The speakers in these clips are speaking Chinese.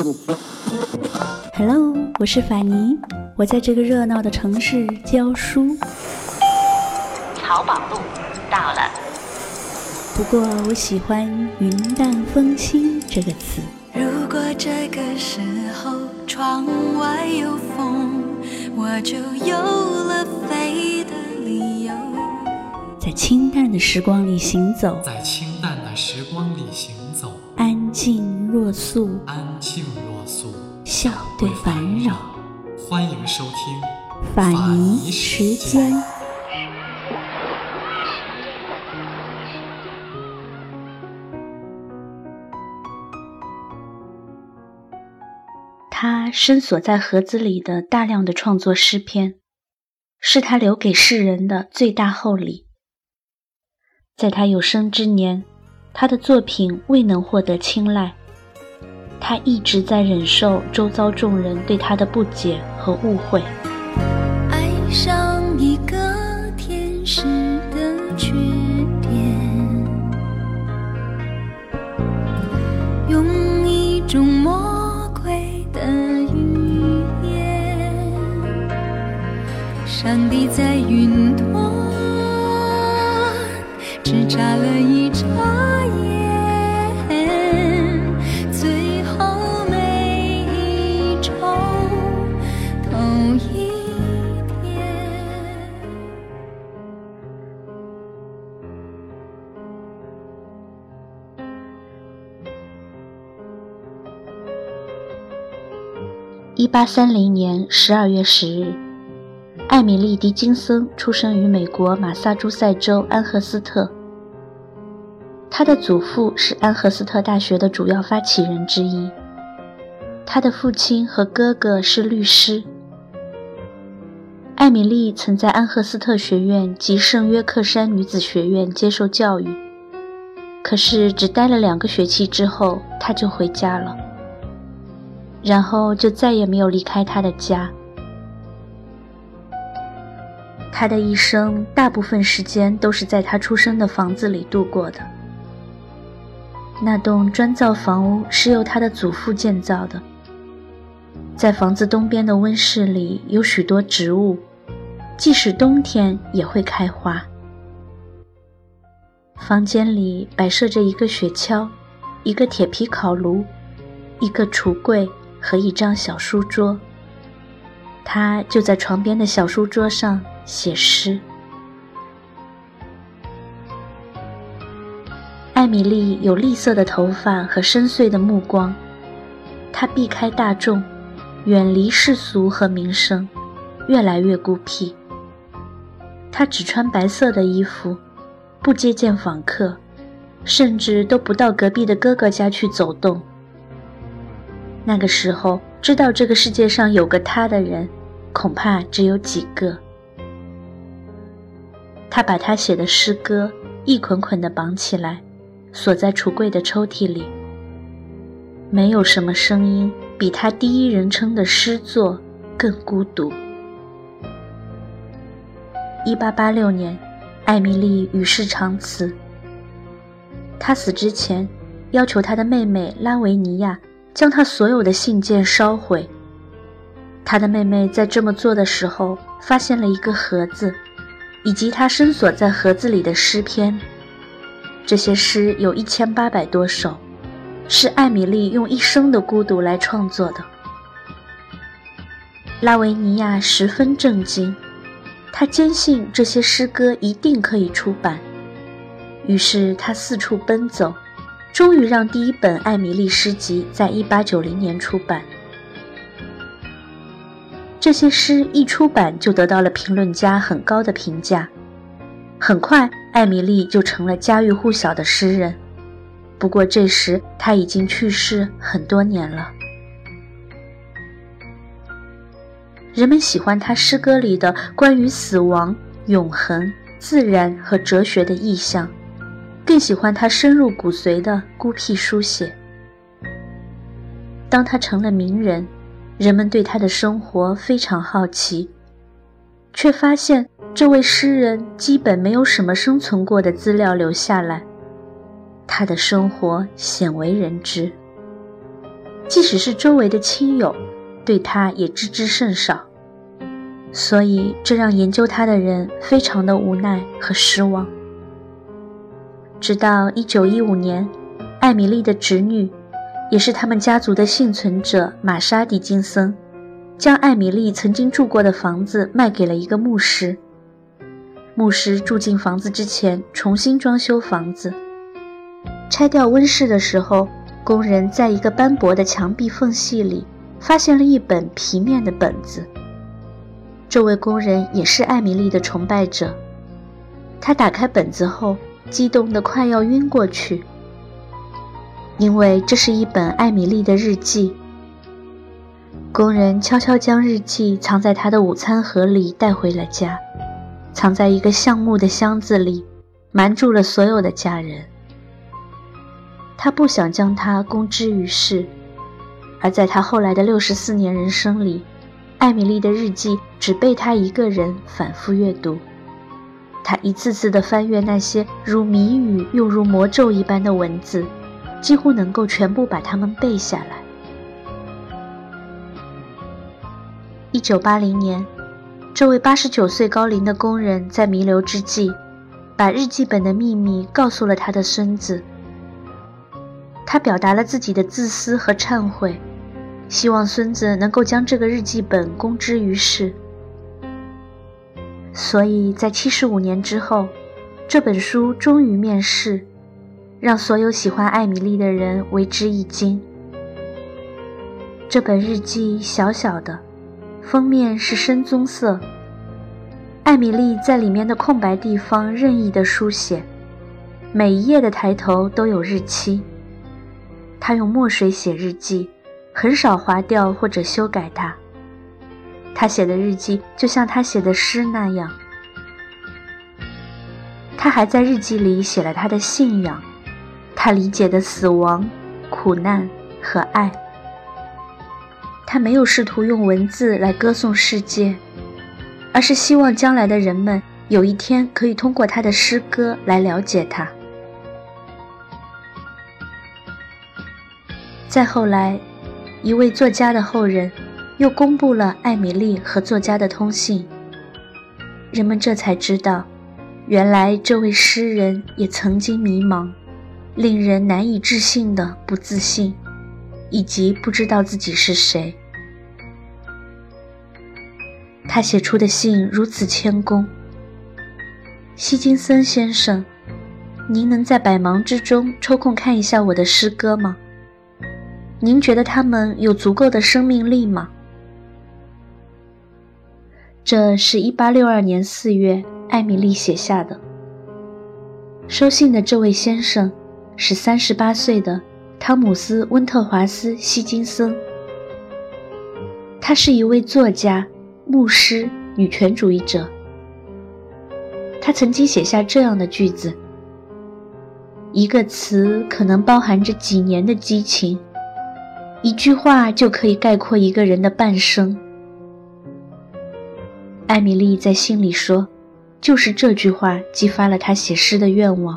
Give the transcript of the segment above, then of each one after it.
Hello，我是法尼，我在这个热闹的城市教书。淘宝路到了。不过我喜欢“云淡风轻”这个词。如果这个时候窗外有风，我就有了飞的理由。在清淡的时光里行走，在清淡的时光里行走，安静若素，对烦扰。欢迎收听法尼时间。他深锁在盒子里的大量的创作诗篇，是他留给世人的最大厚礼。在他有生之年，他的作品未能获得青睐，他一直在忍受周遭众人对他的不解和误会。爱上一个天使的缺点，用一种魔鬼的语言，上帝在云端只眨了一眨一八三零年十二月十日，艾米丽·狄金森出生于美国马萨诸塞州安赫斯特。她的祖父是安赫斯特大学的主要发起人之一，她的父亲和哥哥是律师。艾米丽曾在安赫斯特学院及圣约克山女子学院接受教育，可是只待了两个学期之后，她就回家了。然后就再也没有离开他的家。他的一生大部分时间都是在他出生的房子里度过的。那栋砖造房屋是由他的祖父建造的。在房子东边的温室里有许多植物，即使冬天也会开花。房间里摆设着一个雪橇，一个铁皮烤炉，一个橱柜。和一张小书桌，他就在床边的小书桌上写诗。艾米丽有栗色的头发和深邃的目光，她避开大众，远离世俗和名声，越来越孤僻。她只穿白色的衣服，不接见访客，甚至都不到隔壁的哥哥家去走动。那个时候，知道这个世界上有个他的人，恐怕只有几个。他把他写的诗歌一捆捆地绑起来，锁在橱柜的抽屉里。没有什么声音比他第一人称的诗作更孤独。一八八六年，艾米丽与世长辞。他死之前，要求他的妹妹拉维尼亚。将他所有的信件烧毁。他的妹妹在这么做的时候，发现了一个盒子，以及他深锁在盒子里的诗篇。这些诗有一千八百多首，是艾米丽用一生的孤独来创作的。拉维尼亚十分震惊，他坚信这些诗歌一定可以出版，于是他四处奔走。终于让第一本艾米丽诗集在1890年出版。这些诗一出版就得到了评论家很高的评价。很快，艾米丽就成了家喻户晓的诗人。不过这时她已经去世很多年了。人们喜欢她诗歌里的关于死亡、永恒、自然和哲学的意象。更喜欢他深入骨髓的孤僻书写。当他成了名人，人们对他的生活非常好奇，却发现这位诗人基本没有什么生存过的资料留下来。他的生活鲜为人知。即使是周围的亲友，对他也知之甚少。所以，这让研究他的人非常的无奈和失望。直到1915年，艾米丽的侄女，也是他们家族的幸存者玛莎·狄金森，将艾米丽曾经住过的房子卖给了一个牧师。牧师住进房子之前，重新装修房子。拆掉温室的时候，工人在一个斑驳的墙壁缝隙里发现了一本皮面的本子。这位工人也是艾米丽的崇拜者。他打开本子后，激动得快要晕过去，因为这是一本艾米丽的日记。工人悄悄将日记藏在他的午餐盒里带回了家，藏在一个橡木的箱子里，瞒住了所有的家人。他不想将它公之于世，而在他后来的六十四年人生里，艾米丽的日记只被他一个人反复阅读。他一次次地翻阅那些如谜语又如魔咒一般的文字，几乎能够全部把它们背下来。一九八零年，这位八十九岁高龄的工人在弥留之际，把日记本的秘密告诉了他的孙子。他表达了自己的自私和忏悔，希望孙子能够将这个日记本公之于世。所以在七十五年之后，这本书终于面世，让所有喜欢艾米丽的人为之一惊。这本日记小小的，封面是深棕色。艾米丽在里面的空白地方任意的书写，每一页的抬头都有日期。她用墨水写日记，很少划掉或者修改它。他写的日记就像他写的诗那样。他还在日记里写了他的信仰，他理解的死亡、苦难和爱。他没有试图用文字来歌颂世界，而是希望将来的人们有一天可以通过他的诗歌来了解他。再后来，一位作家的后人。又公布了艾米丽和作家的通信，人们这才知道，原来这位诗人也曾经迷茫，令人难以置信的不自信，以及不知道自己是谁。他写出的信如此谦恭。希金森先生，您能在百忙之中抽空看一下我的诗歌吗？您觉得他们有足够的生命力吗？这是一八六二年四月，艾米丽写下的。收信的这位先生是三十八岁的汤姆斯·温特华斯·希金森。他是一位作家、牧师、女权主义者。他曾经写下这样的句子：“一个词可能包含着几年的激情，一句话就可以概括一个人的半生。”艾米丽在信里说：“就是这句话激发了她写诗的愿望。”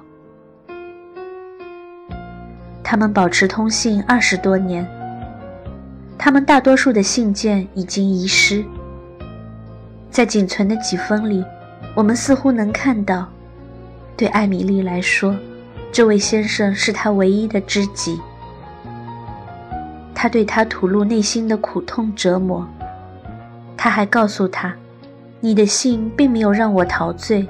他们保持通信二十多年，他们大多数的信件已经遗失。在仅存的几封里，我们似乎能看到，对艾米丽来说，这位先生是她唯一的知己。他对他吐露内心的苦痛折磨，他还告诉她。你的信并没有让我陶醉，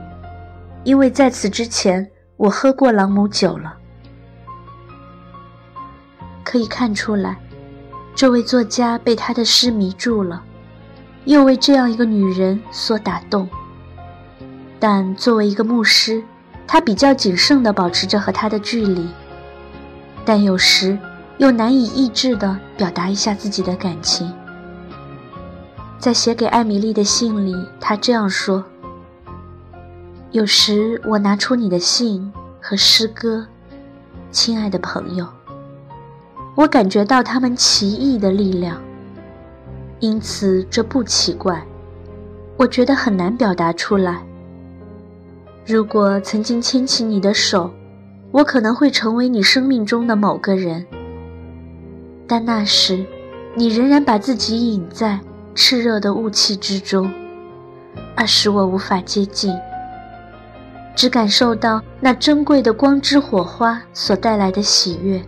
因为在此之前我喝过朗姆酒了。可以看出来，这位作家被他的诗迷住了，又为这样一个女人所打动。但作为一个牧师，他比较谨慎地保持着和他的距离，但有时又难以抑制地表达一下自己的感情。在写给艾米丽的信里，他这样说：“有时我拿出你的信和诗歌，亲爱的朋友，我感觉到他们奇异的力量，因此这不奇怪。我觉得很难表达出来。如果曾经牵起你的手，我可能会成为你生命中的某个人。但那时，你仍然把自己隐在炽热的雾气之中，而使我无法接近，只感受到那珍贵的光之火花所带来的喜悦。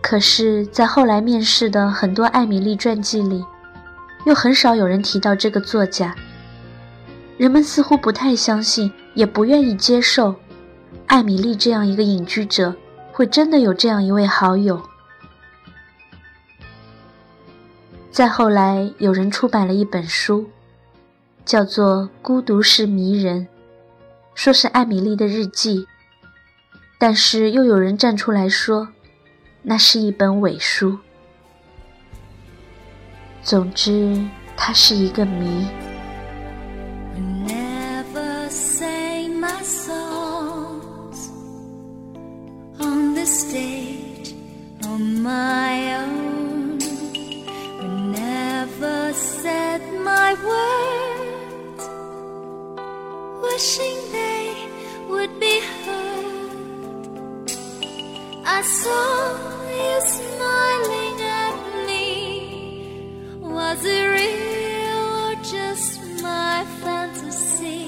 可是，在后来面世的很多艾米丽传记里，又很少有人提到这个作家。人们似乎不太相信，也不愿意接受，艾米丽这样一个隐居者会真的有这样一位好友。再后来，有人出版了一本书，叫做《孤独是迷人》，说是艾米丽的日记，但是又有人站出来说，那是一本伪书。总之，它是一个谜。stage on my wishing they would be heard. I saw you smiling at me. Was it real or just my fantasy?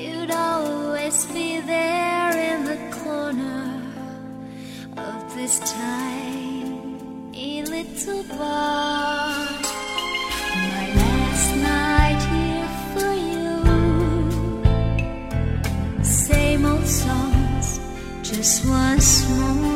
You'd always be there in the corner of this tiny little bar. soit small.